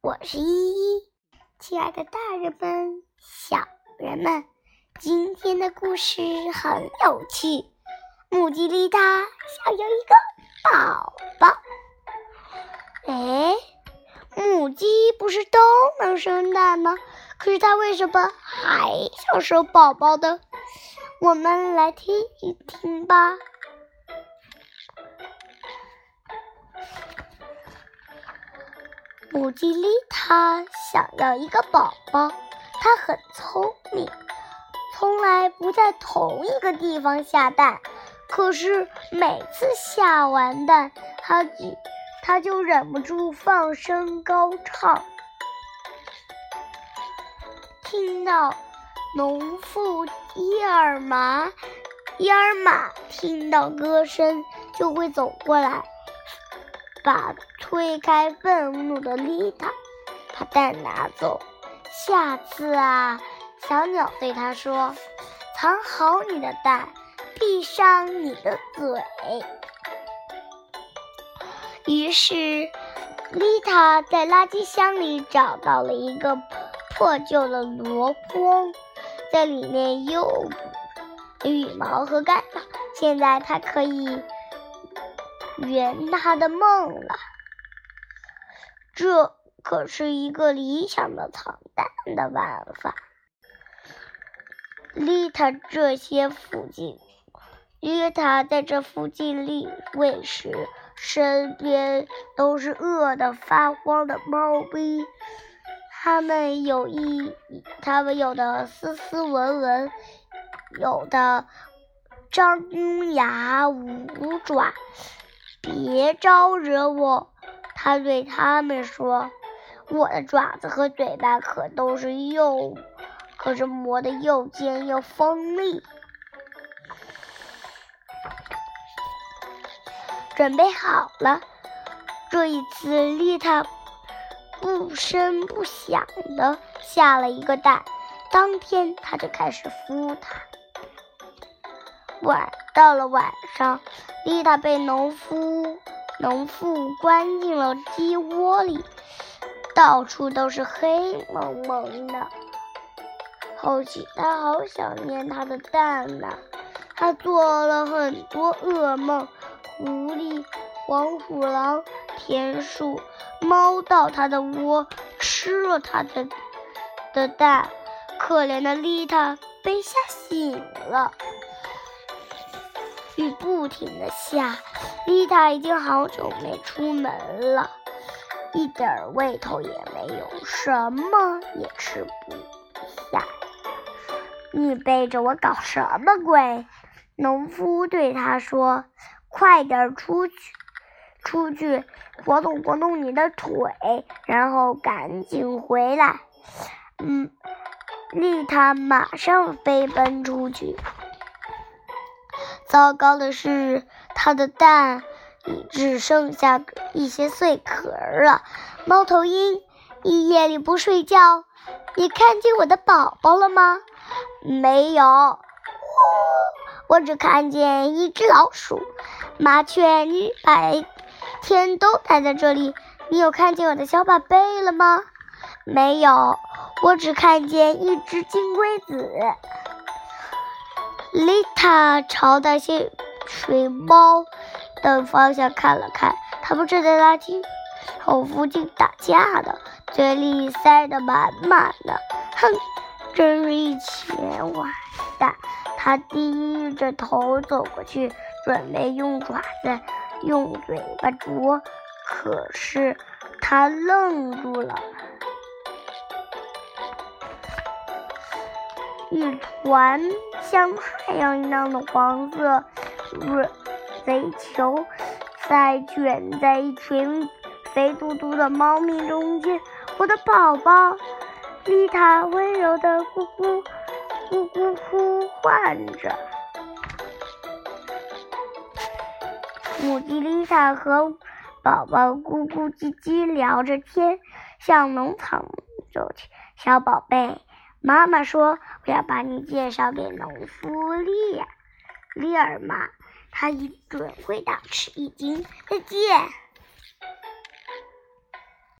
我是依依，亲爱的大人们、小人们，今天的故事很有趣。母鸡丽塔想要一个宝宝。哎，母鸡不是都能生蛋吗？可是它为什么还想生宝宝的？我们来听一听吧。母鸡丽塔想要一个宝宝，它很聪明，从来不在同一个地方下蛋。可是每次下完蛋，它就它就忍不住放声高唱。听到农妇伊尔玛，伊尔玛听到歌声就会走过来。把推开愤怒的丽塔，把蛋拿走。下次啊，小鸟对他说：“藏好你的蛋，闭上你的嘴。”于是，丽塔在垃圾箱里找到了一个破旧的箩筐，在里面有羽毛和干草。现在它可以。圆他的梦了，这可是一个理想的藏蛋的办法。丽塔这些附近，丽塔在这附近立位时，身边都是饿得发慌的猫咪。它们有一，它们有的斯斯文文，有的张牙舞爪。别招惹我！他对他们说：“我的爪子和嘴巴可都是又，可是磨得又尖又锋利。”准备好了，这一次丽塔不声不响的下了一个蛋，当天他就开始孵它。晚到了晚上，丽塔被农夫农妇关进了鸡窝里，到处都是黑蒙蒙的。后期他好想念他的蛋呐，他做了很多噩梦，狐狸、黄鼠狼、田鼠、猫到他的窝吃了他的的蛋，可怜的丽塔被吓醒了。雨不停的下，丽塔已经好久没出门了，一点胃口也没有，什么也吃不下。你背着我搞什么鬼？农夫对他说：“快点出去，出去活动活动你的腿，然后赶紧回来。”嗯，丽塔马上飞奔出去。糟糕的是，它的蛋只剩下一些碎壳了。猫头鹰，你夜里不睡觉，你看见我的宝宝了吗？没有，我只看见一只老鼠。麻雀，你白天都待在这里，你有看见我的小宝贝了吗？没有，我只看见一只金龟子。丽塔朝那些水猫的方向看了看，它们正在垃圾。桶附近打架呢，嘴里塞得满满的。哼，真是一群完蛋！他低着头走过去，准备用爪子、用嘴巴啄，可是他愣住了。一团像太阳一样的黄色不是贼球，在卷在一群肥嘟嘟的猫咪中间。我的宝宝，丽塔温柔的咕咕咕咕呼唤着。母鸡丽塔和宝宝咕咕唧唧聊着天，向农场走去。小宝贝。妈妈说：“我要把你介绍给农夫利利尔玛，他一准会大吃一惊。再见。